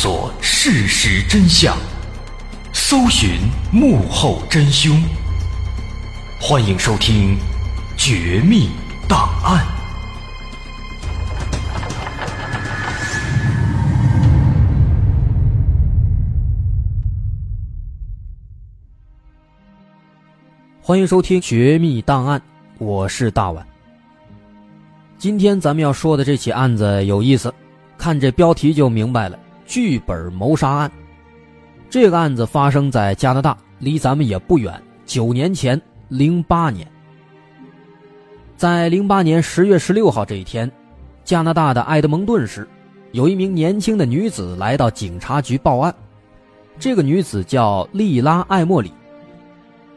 索事实真相，搜寻幕后真凶。欢迎收听《绝密档案》，欢迎收听《绝密档案》，我是大碗。今天咱们要说的这起案子有意思。看这标题就明白了，剧本谋杀案。这个案子发生在加拿大，离咱们也不远。九年前，零八年，在零八年十月十六号这一天，加拿大的埃德蒙顿市，有一名年轻的女子来到警察局报案。这个女子叫莉拉·艾莫里，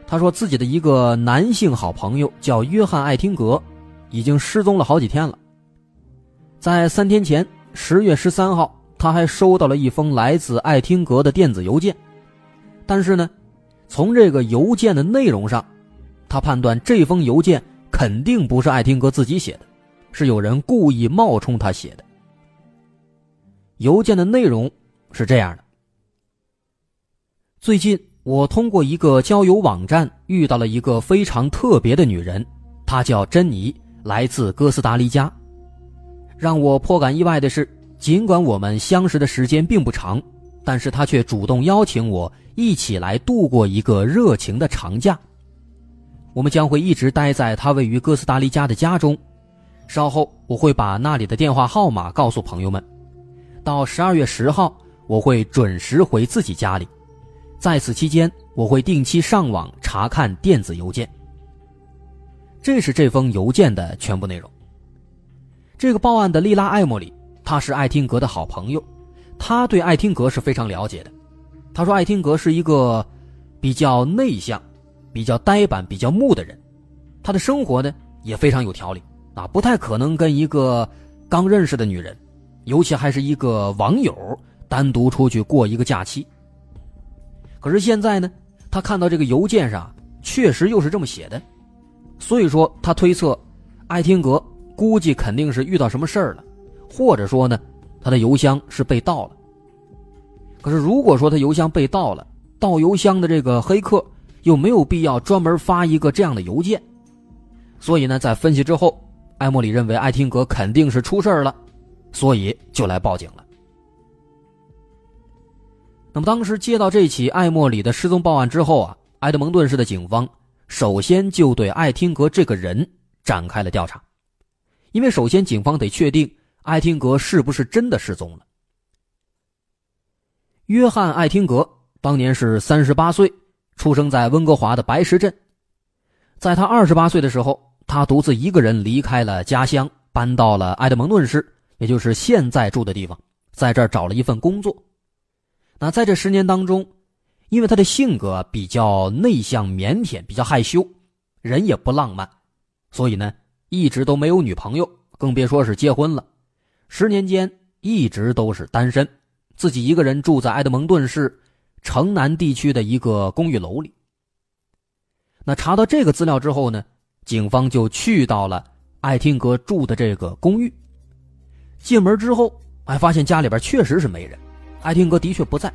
她说自己的一个男性好朋友叫约翰·艾汀格，已经失踪了好几天了。在三天前。十月十三号，他还收到了一封来自艾汀格的电子邮件，但是呢，从这个邮件的内容上，他判断这封邮件肯定不是艾汀格自己写的，是有人故意冒充他写的。邮件的内容是这样的：最近我通过一个交友网站遇到了一个非常特别的女人，她叫珍妮，来自哥斯达黎加。让我颇感意外的是，尽管我们相识的时间并不长，但是他却主动邀请我一起来度过一个热情的长假。我们将会一直待在他位于哥斯达黎加的家中。稍后我会把那里的电话号码告诉朋友们。到十二月十号，我会准时回自己家里。在此期间，我会定期上网查看电子邮件。这是这封邮件的全部内容。这个报案的莉拉·艾莫里，他是艾汀格的好朋友，他对艾汀格是非常了解的。他说，艾汀格是一个比较内向、比较呆板、比较木的人，他的生活呢也非常有条理啊，不太可能跟一个刚认识的女人，尤其还是一个网友单独出去过一个假期。可是现在呢，他看到这个邮件上确实又是这么写的，所以说他推测艾汀格。估计肯定是遇到什么事儿了，或者说呢，他的邮箱是被盗了。可是如果说他邮箱被盗了，盗邮箱的这个黑客又没有必要专门发一个这样的邮件，所以呢，在分析之后，艾莫里认为艾汀格肯定是出事了，所以就来报警了。那么当时接到这起艾莫里的失踪报案之后啊，埃德蒙顿市的警方首先就对艾汀格这个人展开了调查。因为首先，警方得确定艾汀格是不是真的失踪了。约翰·艾汀格当年是三十八岁，出生在温哥华的白石镇。在他二十八岁的时候，他独自一个人离开了家乡，搬到了埃德蒙顿市，也就是现在住的地方，在这儿找了一份工作。那在这十年当中，因为他的性格比较内向、腼腆，比较害羞，人也不浪漫，所以呢。一直都没有女朋友，更别说是结婚了。十年间一直都是单身，自己一个人住在埃德蒙顿市城南地区的一个公寓楼里。那查到这个资料之后呢，警方就去到了艾汀格住的这个公寓。进门之后，哎，发现家里边确实是没人，艾汀格的确不在。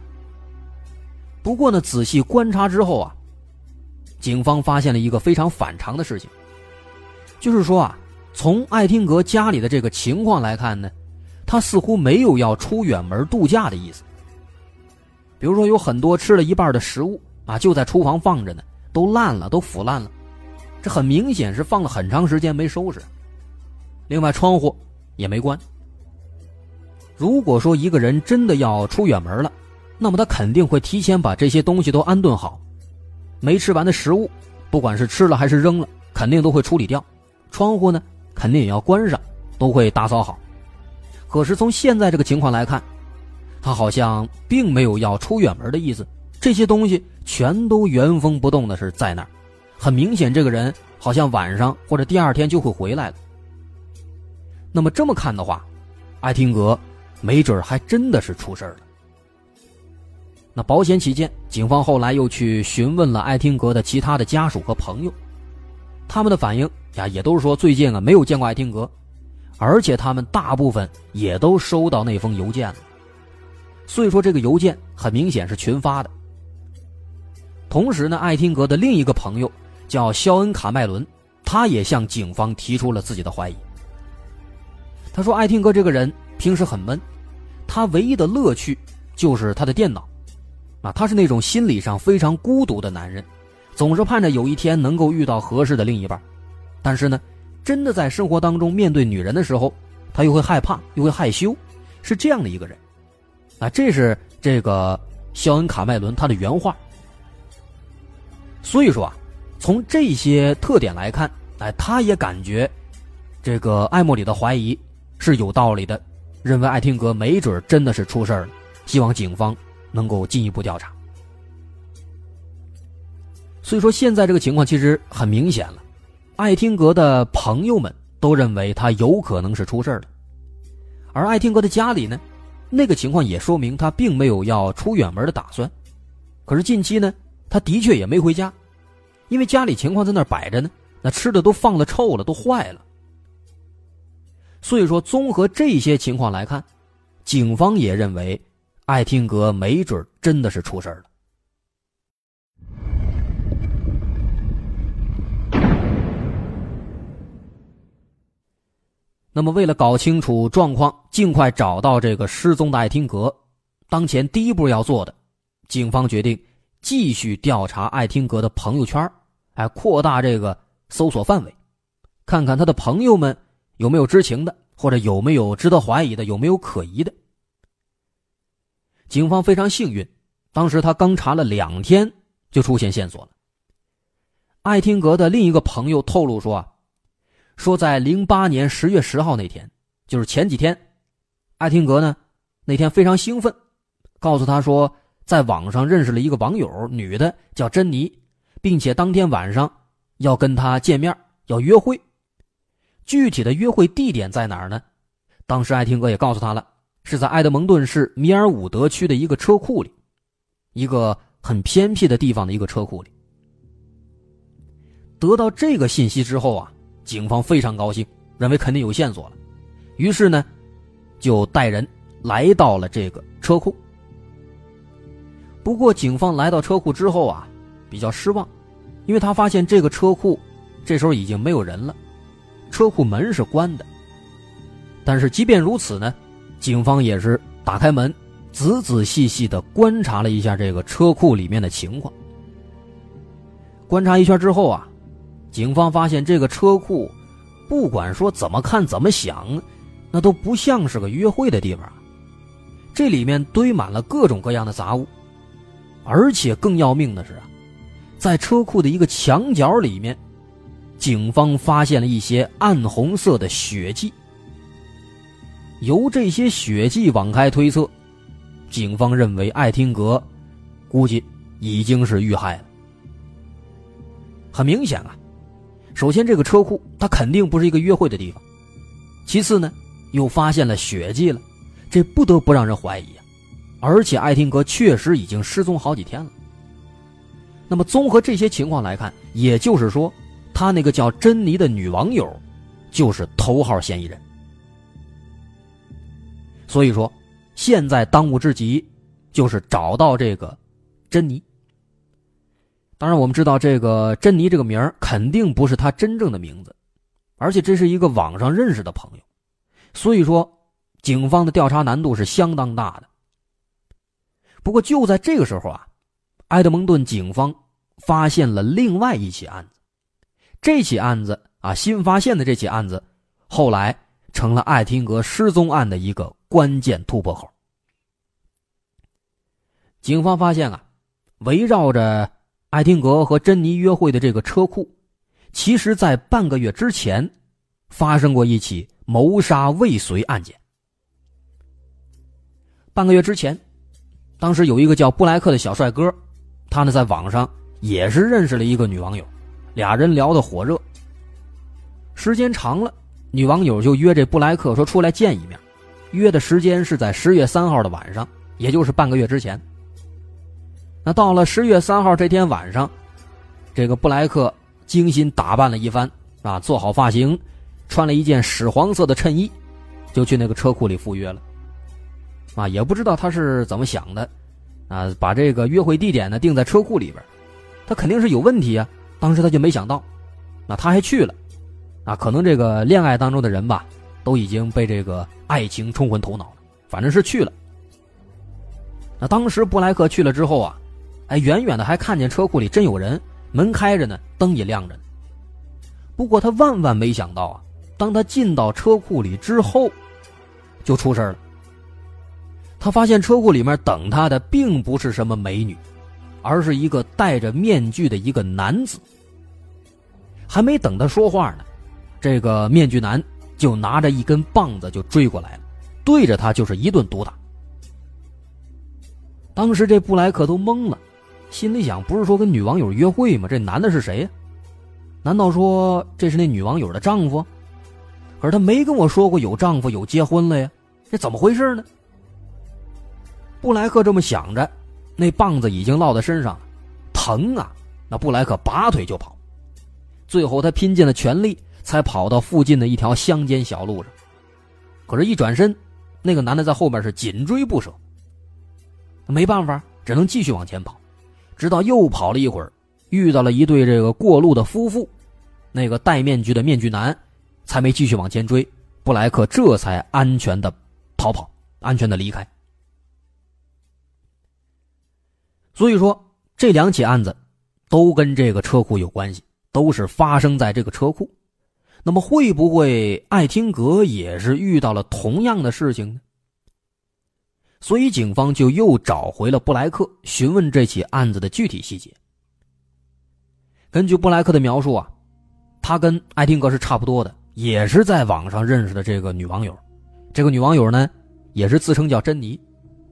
不过呢，仔细观察之后啊，警方发现了一个非常反常的事情。就是说啊，从艾汀格家里的这个情况来看呢，他似乎没有要出远门度假的意思。比如说，有很多吃了一半的食物啊，就在厨房放着呢，都烂了，都腐烂了，这很明显是放了很长时间没收拾。另外，窗户也没关。如果说一个人真的要出远门了，那么他肯定会提前把这些东西都安顿好，没吃完的食物，不管是吃了还是扔了，肯定都会处理掉。窗户呢，肯定也要关上，都会打扫好。可是从现在这个情况来看，他好像并没有要出远门的意思。这些东西全都原封不动的是在那儿，很明显，这个人好像晚上或者第二天就会回来了。那么这么看的话，艾汀格没准还真的是出事了。那保险起见，警方后来又去询问了艾汀格的其他的家属和朋友，他们的反应。呀，也都是说最近啊没有见过艾汀格，而且他们大部分也都收到那封邮件了。所以说这个邮件很明显是群发的。同时呢，艾汀格的另一个朋友叫肖恩·卡麦伦，他也向警方提出了自己的怀疑。他说：“艾汀格这个人平时很闷，他唯一的乐趣就是他的电脑。啊，他是那种心理上非常孤独的男人，总是盼着有一天能够遇到合适的另一半。但是呢，真的在生活当中面对女人的时候，他又会害怕，又会害羞，是这样的一个人。啊，这是这个肖恩·卡麦伦他的原话。”所以说啊，从这些特点来看，哎，他也感觉这个艾莫里的怀疑是有道理的，认为艾汀格没准真的是出事了，希望警方能够进一步调查。所以说，现在这个情况其实很明显了，艾汀格的朋友们都认为他有可能是出事了，而艾汀格的家里呢，那个情况也说明他并没有要出远门的打算，可是近期呢。他的确也没回家，因为家里情况在那儿摆着呢，那吃的都放了臭了，都坏了。所以说，综合这些情况来看，警方也认为艾汀格没准真的是出事了。那么，为了搞清楚状况，尽快找到这个失踪的艾汀格，当前第一步要做的，警方决定。继续调查艾汀格的朋友圈，哎，扩大这个搜索范围，看看他的朋友们有没有知情的，或者有没有值得怀疑的，有没有可疑的。警方非常幸运，当时他刚查了两天就出现线索了。艾汀格的另一个朋友透露说啊，说在零八年十月十号那天，就是前几天，艾廷格呢那天非常兴奋，告诉他说。在网上认识了一个网友，女的叫珍妮，并且当天晚上要跟他见面，要约会。具体的约会地点在哪儿呢？当时艾廷格也告诉他了，是在埃德蒙顿市米尔伍德区的一个车库里，一个很偏僻的地方的一个车库里。得到这个信息之后啊，警方非常高兴，认为肯定有线索了，于是呢，就带人来到了这个车库。不过，警方来到车库之后啊，比较失望，因为他发现这个车库这时候已经没有人了，车库门是关的。但是即便如此呢，警方也是打开门，仔仔细细的观察了一下这个车库里面的情况。观察一圈之后啊，警方发现这个车库，不管说怎么看怎么想，那都不像是个约会的地方，这里面堆满了各种各样的杂物。而且更要命的是啊，在车库的一个墙角里面，警方发现了一些暗红色的血迹。由这些血迹往开推测，警方认为艾汀格估计已经是遇害了。很明显啊，首先这个车库它肯定不是一个约会的地方，其次呢，又发现了血迹了，这不得不让人怀疑啊。而且艾汀格确实已经失踪好几天了。那么综合这些情况来看，也就是说，他那个叫珍妮的女网友，就是头号嫌疑人。所以说，现在当务之急就是找到这个珍妮。当然，我们知道这个珍妮这个名肯定不是她真正的名字，而且这是一个网上认识的朋友，所以说，警方的调查难度是相当大的。不过就在这个时候啊，埃德蒙顿警方发现了另外一起案子。这起案子啊，新发现的这起案子，后来成了艾汀格失踪案的一个关键突破口。警方发现啊，围绕着艾汀格和珍妮约会的这个车库，其实在半个月之前发生过一起谋杀未遂案件。半个月之前。当时有一个叫布莱克的小帅哥，他呢在网上也是认识了一个女网友，俩人聊得火热。时间长了，女网友就约这布莱克说出来见一面，约的时间是在十月三号的晚上，也就是半个月之前。那到了十月三号这天晚上，这个布莱克精心打扮了一番啊，做好发型，穿了一件屎黄色的衬衣，就去那个车库里赴约了。啊，也不知道他是怎么想的，啊，把这个约会地点呢定在车库里边，他肯定是有问题啊。当时他就没想到，那他还去了，啊，可能这个恋爱当中的人吧，都已经被这个爱情冲昏头脑了，反正是去了。那当时布莱克去了之后啊，哎，远远的还看见车库里真有人，门开着呢，灯也亮着。不过他万万没想到啊，当他进到车库里之后，就出事了。他发现车库里面等他的并不是什么美女，而是一个戴着面具的一个男子。还没等他说话呢，这个面具男就拿着一根棒子就追过来了，对着他就是一顿毒打。当时这布莱克都懵了，心里想：不是说跟女网友约会吗？这男的是谁呀？难道说这是那女网友的丈夫？可是他没跟我说过有丈夫有结婚了呀，这怎么回事呢？布莱克这么想着，那棒子已经落在身上了，疼啊！那布莱克拔腿就跑，最后他拼尽了全力才跑到附近的一条乡间小路上。可是，一转身，那个男的在后边是紧追不舍。没办法，只能继续往前跑，直到又跑了一会儿，遇到了一对这个过路的夫妇，那个戴面具的面具男，才没继续往前追，布莱克这才安全的逃跑，安全的离开。所以说，这两起案子都跟这个车库有关系，都是发生在这个车库。那么，会不会艾汀格也是遇到了同样的事情呢？所以，警方就又找回了布莱克，询问这起案子的具体细节。根据布莱克的描述啊，他跟艾汀格是差不多的，也是在网上认识的这个女网友。这个女网友呢，也是自称叫珍妮，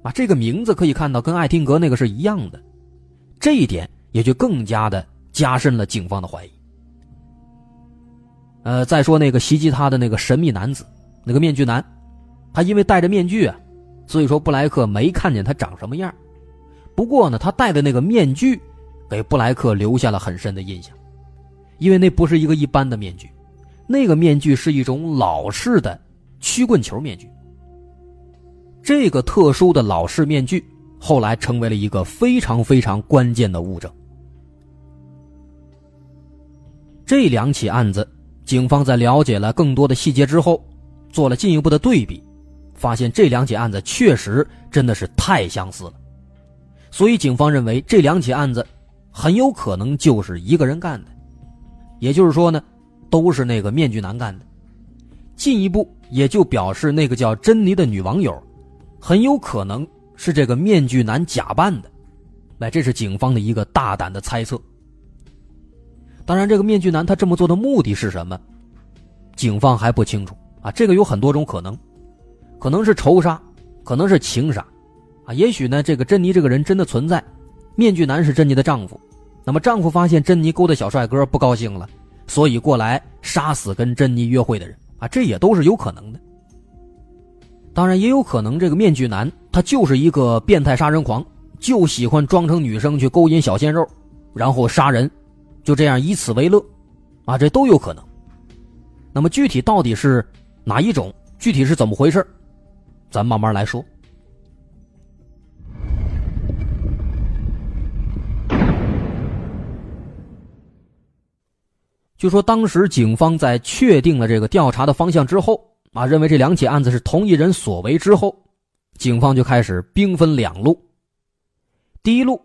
啊，这个名字可以看到跟艾汀格那个是一样的，这一点也就更加的加深了警方的怀疑。呃，再说那个袭击他的那个神秘男子，那个面具男，他因为戴着面具啊。所以说，布莱克没看见他长什么样。不过呢，他戴的那个面具，给布莱克留下了很深的印象，因为那不是一个一般的面具，那个面具是一种老式的曲棍球面具。这个特殊的老式面具后来成为了一个非常非常关键的物证。这两起案子，警方在了解了更多的细节之后，做了进一步的对比。发现这两起案子确实真的是太相似了，所以警方认为这两起案子很有可能就是一个人干的，也就是说呢，都是那个面具男干的。进一步也就表示那个叫珍妮的女网友，很有可能是这个面具男假扮的。哎，这是警方的一个大胆的猜测。当然，这个面具男他这么做的目的是什么，警方还不清楚啊。这个有很多种可能。可能是仇杀，可能是情杀，啊，也许呢，这个珍妮这个人真的存在，面具男是珍妮的丈夫，那么丈夫发现珍妮勾搭小帅哥不高兴了，所以过来杀死跟珍妮约会的人，啊，这也都是有可能的。当然，也有可能这个面具男他就是一个变态杀人狂，就喜欢装成女生去勾引小鲜肉，然后杀人，就这样以此为乐，啊，这都有可能。那么具体到底是哪一种，具体是怎么回事？咱慢慢来说。据说当时警方在确定了这个调查的方向之后啊，认为这两起案子是同一人所为之后，警方就开始兵分两路。第一路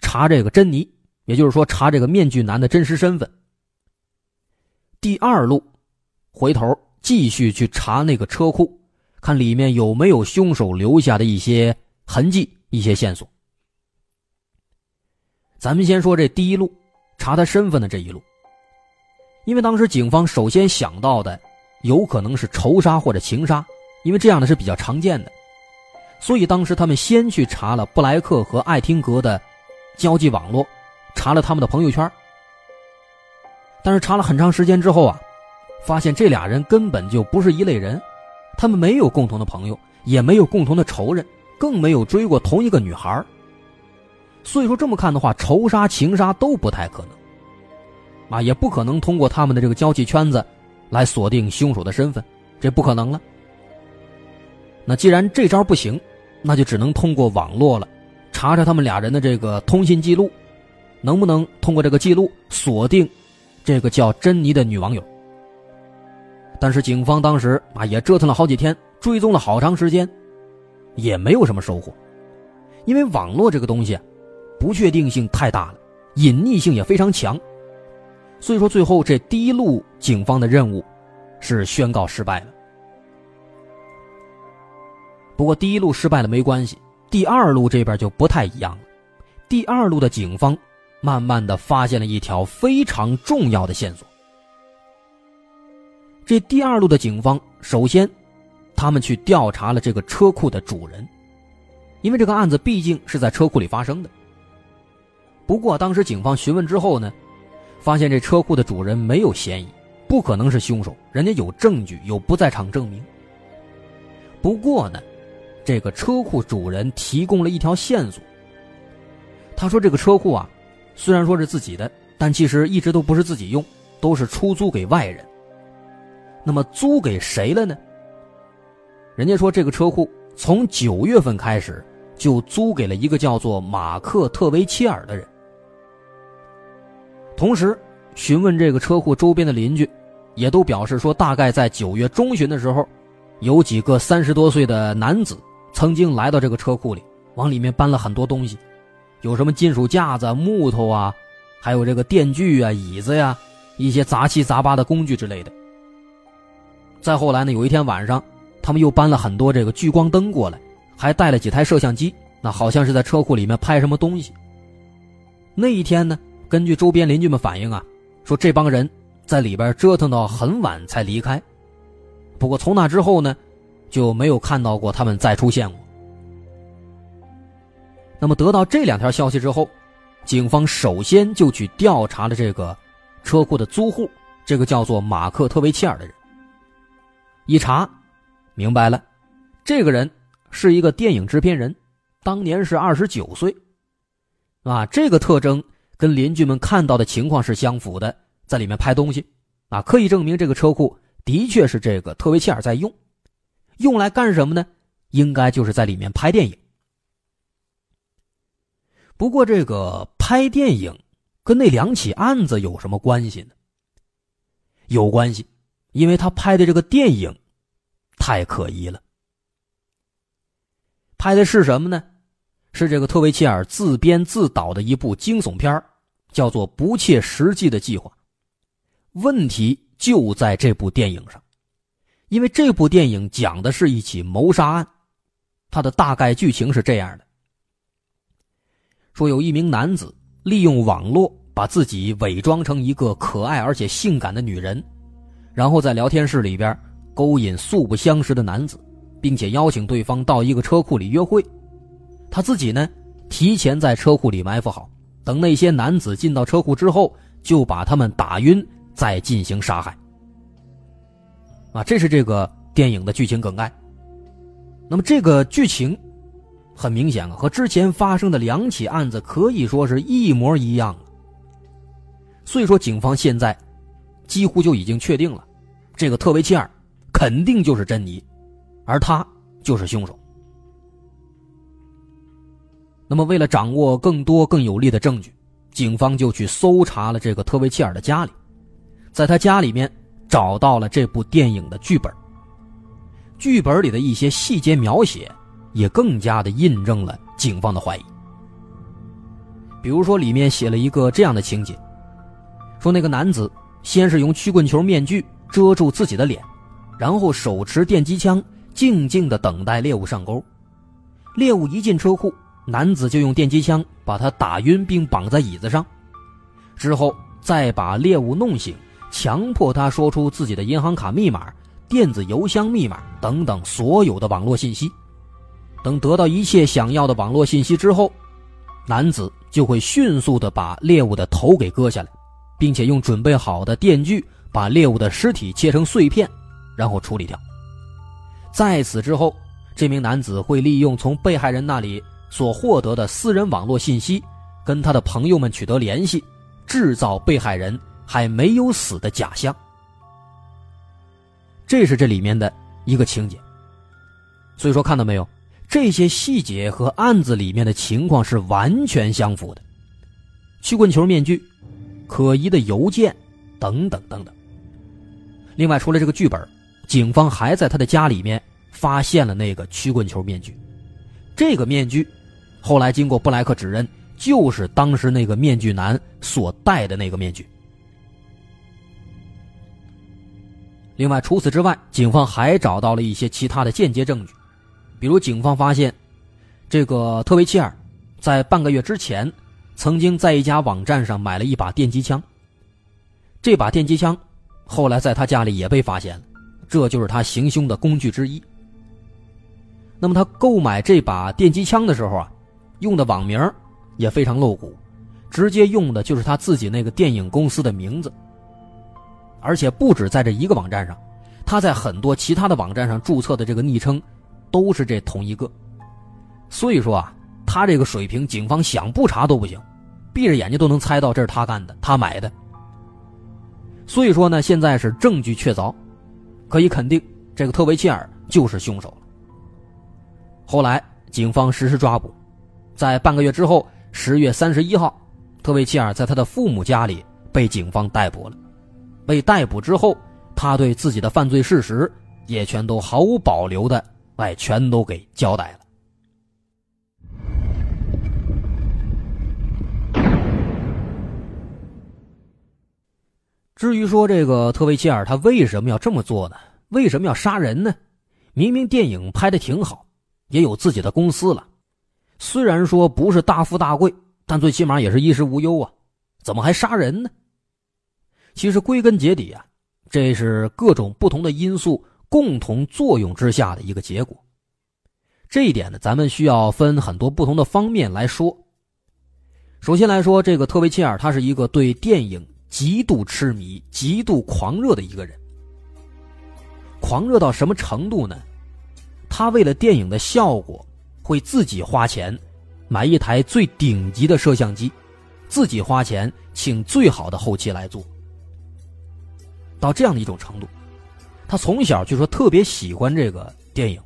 查这个珍妮，也就是说查这个面具男的真实身份。第二路回头继续去查那个车库。看里面有没有凶手留下的一些痕迹、一些线索。咱们先说这第一路，查他身份的这一路。因为当时警方首先想到的，有可能是仇杀或者情杀，因为这样的是比较常见的，所以当时他们先去查了布莱克和艾汀格的交际网络，查了他们的朋友圈。但是查了很长时间之后啊，发现这俩人根本就不是一类人。他们没有共同的朋友，也没有共同的仇人，更没有追过同一个女孩所以说，这么看的话，仇杀、情杀都不太可能，啊，也不可能通过他们的这个交际圈子来锁定凶手的身份，这不可能了。那既然这招不行，那就只能通过网络了，查查他们俩人的这个通信记录，能不能通过这个记录锁定这个叫珍妮的女网友。但是警方当时啊也折腾了好几天，追踪了好长时间，也没有什么收获，因为网络这个东西，不确定性太大了，隐匿性也非常强，所以说最后这第一路警方的任务是宣告失败了。不过第一路失败了没关系，第二路这边就不太一样了。第二路的警方慢慢的发现了一条非常重要的线索。这第二路的警方首先，他们去调查了这个车库的主人，因为这个案子毕竟是在车库里发生的。不过当时警方询问之后呢，发现这车库的主人没有嫌疑，不可能是凶手，人家有证据，有不在场证明。不过呢。这个车库主人提供了一条线索。他说：“这个车库啊，虽然说是自己的，但其实一直都不是自己用，都是出租给外人。那么租给谁了呢？人家说这个车库从九月份开始就租给了一个叫做马克·特维切尔的人。同时，询问这个车库周边的邻居，也都表示说，大概在九月中旬的时候，有几个三十多岁的男子。”曾经来到这个车库里，往里面搬了很多东西，有什么金属架子、木头啊，还有这个电锯啊、椅子呀，一些杂七杂八的工具之类的。再后来呢，有一天晚上，他们又搬了很多这个聚光灯过来，还带了几台摄像机，那好像是在车库里面拍什么东西。那一天呢，根据周边邻居们反映啊，说这帮人在里边折腾到很晚才离开。不过从那之后呢。就没有看到过他们再出现过。那么得到这两条消息之后，警方首先就去调查了这个车库的租户，这个叫做马克·特维切尔的人。一查，明白了，这个人是一个电影制片人，当年是二十九岁，啊，这个特征跟邻居们看到的情况是相符的，在里面拍东西，啊，可以证明这个车库的确是这个特维切尔在用。用来干什么呢？应该就是在里面拍电影。不过，这个拍电影跟那两起案子有什么关系呢？有关系，因为他拍的这个电影太可疑了。拍的是什么呢？是这个特维切尔自编自导的一部惊悚片叫做《不切实际的计划》。问题就在这部电影上。因为这部电影讲的是一起谋杀案，它的大概剧情是这样的：说有一名男子利用网络把自己伪装成一个可爱而且性感的女人，然后在聊天室里边勾引素不相识的男子，并且邀请对方到一个车库里约会。他自己呢，提前在车库里埋伏好，等那些男子进到车库之后，就把他们打晕，再进行杀害。啊，这是这个电影的剧情梗概。那么这个剧情很明显啊，和之前发生的两起案子可以说是一模一样。所以说，警方现在几乎就已经确定了，这个特维切尔肯定就是珍妮，而他就是凶手。那么，为了掌握更多更有力的证据，警方就去搜查了这个特维切尔的家里，在他家里面。找到了这部电影的剧本，剧本里的一些细节描写也更加的印证了警方的怀疑。比如说，里面写了一个这样的情节：说那个男子先是用曲棍球面具遮住自己的脸，然后手持电击枪，静静的等待猎物上钩。猎物一进车库，男子就用电击枪把他打晕并绑在椅子上，之后再把猎物弄醒。强迫他说出自己的银行卡密码、电子邮箱密码等等所有的网络信息。等得到一切想要的网络信息之后，男子就会迅速的把猎物的头给割下来，并且用准备好的电锯把猎物的尸体切成碎片，然后处理掉。在此之后，这名男子会利用从被害人那里所获得的私人网络信息，跟他的朋友们取得联系，制造被害人。还没有死的假象，这是这里面的一个情节。所以说，看到没有，这些细节和案子里面的情况是完全相符的。曲棍球面具、可疑的邮件等等等等。另外，除了这个剧本，警方还在他的家里面发现了那个曲棍球面具。这个面具，后来经过布莱克指认，就是当时那个面具男所戴的那个面具。另外，除此之外，警方还找到了一些其他的间接证据，比如警方发现，这个特维切尔在半个月之前曾经在一家网站上买了一把电击枪。这把电击枪后来在他家里也被发现了，这就是他行凶的工具之一。那么他购买这把电击枪的时候啊，用的网名也非常露骨，直接用的就是他自己那个电影公司的名字。而且不止在这一个网站上，他在很多其他的网站上注册的这个昵称，都是这同一个。所以说啊，他这个水平，警方想不查都不行，闭着眼睛都能猜到这是他干的，他买的。所以说呢，现在是证据确凿，可以肯定这个特维切尔就是凶手了。后来警方实施抓捕，在半个月之后，十月三十一号，特维切尔在他的父母家里被警方逮捕了。被逮捕之后，他对自己的犯罪事实也全都毫无保留的，哎，全都给交代了。至于说这个特维切尔他为什么要这么做呢？为什么要杀人呢？明明电影拍的挺好，也有自己的公司了，虽然说不是大富大贵，但最起码也是衣食无忧啊，怎么还杀人呢？其实归根结底啊，这是各种不同的因素共同作用之下的一个结果。这一点呢，咱们需要分很多不同的方面来说。首先来说，这个特维切尔他是一个对电影极度痴迷、极度狂热的一个人。狂热到什么程度呢？他为了电影的效果，会自己花钱买一台最顶级的摄像机，自己花钱请最好的后期来做。到这样的一种程度，他从小就说特别喜欢这个电影。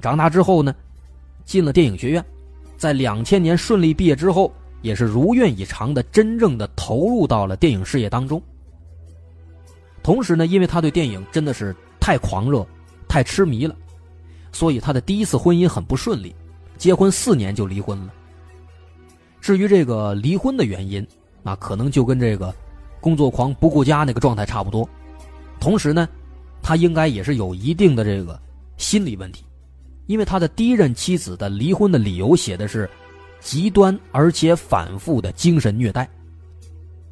长大之后呢，进了电影学院，在两千年顺利毕业之后，也是如愿以偿的真正的投入到了电影事业当中。同时呢，因为他对电影真的是太狂热、太痴迷了，所以他的第一次婚姻很不顺利，结婚四年就离婚了。至于这个离婚的原因，那可能就跟这个。工作狂不顾家那个状态差不多，同时呢，他应该也是有一定的这个心理问题，因为他的第一任妻子的离婚的理由写的是极端而且反复的精神虐待，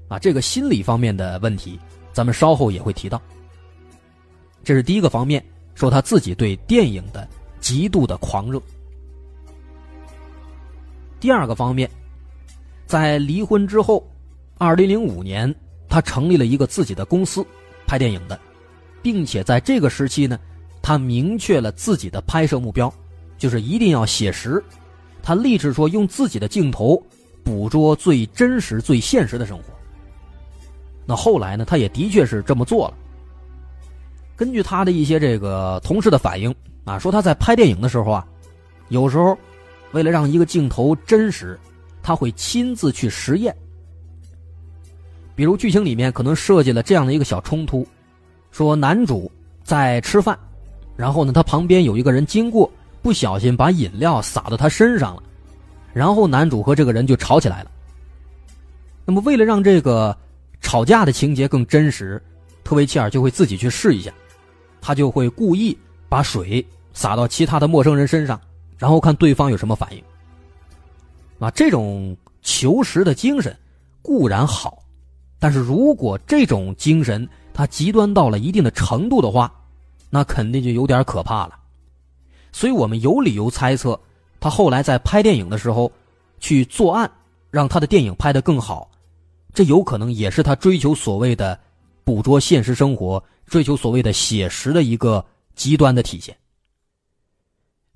啊，这个心理方面的问题，咱们稍后也会提到。这是第一个方面，说他自己对电影的极度的狂热。第二个方面，在离婚之后，二零零五年。他成立了一个自己的公司，拍电影的，并且在这个时期呢，他明确了自己的拍摄目标，就是一定要写实。他立志说用自己的镜头捕捉最真实、最现实的生活。那后来呢，他也的确是这么做了。根据他的一些这个同事的反应啊，说他在拍电影的时候啊，有时候为了让一个镜头真实，他会亲自去实验。比如剧情里面可能设计了这样的一个小冲突，说男主在吃饭，然后呢，他旁边有一个人经过，不小心把饮料洒到他身上了，然后男主和这个人就吵起来了。那么为了让这个吵架的情节更真实，特维切尔就会自己去试一下，他就会故意把水洒到其他的陌生人身上，然后看对方有什么反应。啊，这种求实的精神固然好。但是如果这种精神他极端到了一定的程度的话，那肯定就有点可怕了。所以我们有理由猜测，他后来在拍电影的时候去作案，让他的电影拍得更好，这有可能也是他追求所谓的捕捉现实生活、追求所谓的写实的一个极端的体现。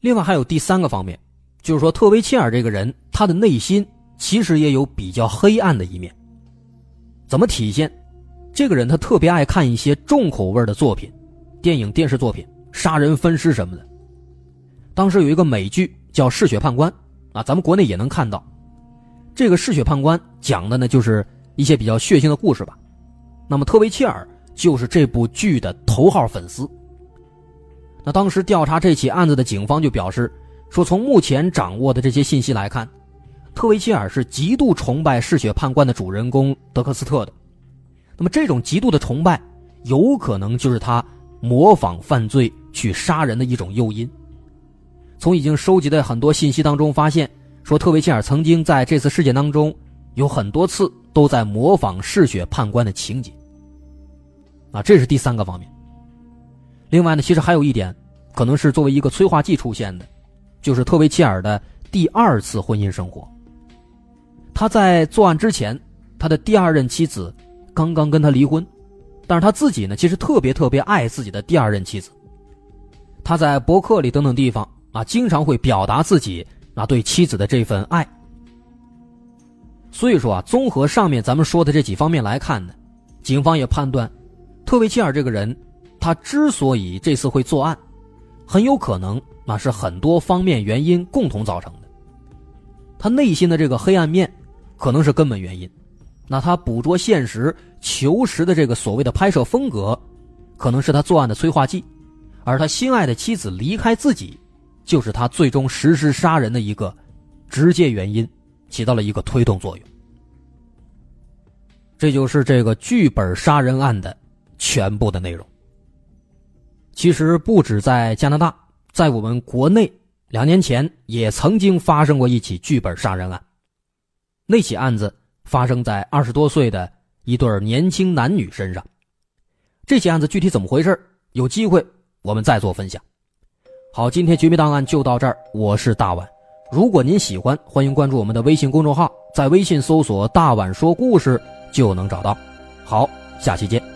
另外还有第三个方面，就是说特维切尔这个人，他的内心其实也有比较黑暗的一面。怎么体现？这个人他特别爱看一些重口味的作品，电影、电视作品，杀人分尸什么的。当时有一个美剧叫《嗜血判官》，啊，咱们国内也能看到。这个《嗜血判官》讲的呢，就是一些比较血腥的故事吧。那么特维切尔就是这部剧的头号粉丝。那当时调查这起案子的警方就表示，说从目前掌握的这些信息来看，特维切尔是极度崇拜《嗜血判官》的主人公德克斯特的。那么这种极度的崇拜，有可能就是他模仿犯罪去杀人的一种诱因。从已经收集的很多信息当中发现，说特维切尔曾经在这次事件当中有很多次都在模仿嗜血判官的情节。啊，这是第三个方面。另外呢，其实还有一点，可能是作为一个催化剂出现的，就是特维切尔的第二次婚姻生活。他在作案之前，他的第二任妻子刚刚跟他离婚，但是他自己呢，其实特别特别爱自己的第二任妻子。他在博客里等等地方。啊，经常会表达自己啊对妻子的这份爱。所以说啊，综合上面咱们说的这几方面来看呢，警方也判断，特维切尔这个人，他之所以这次会作案，很有可能啊是很多方面原因共同造成的。他内心的这个黑暗面，可能是根本原因。那他捕捉现实、求实的这个所谓的拍摄风格，可能是他作案的催化剂，而他心爱的妻子离开自己。就是他最终实施杀人的一个直接原因，起到了一个推动作用。这就是这个剧本杀人案的全部的内容。其实不止在加拿大，在我们国内，两年前也曾经发生过一起剧本杀人案。那起案子发生在二十多岁的一对年轻男女身上。这起案子具体怎么回事有机会我们再做分享。好，今天绝密档案就到这儿。我是大碗，如果您喜欢，欢迎关注我们的微信公众号，在微信搜索“大碗说故事”就能找到。好，下期见。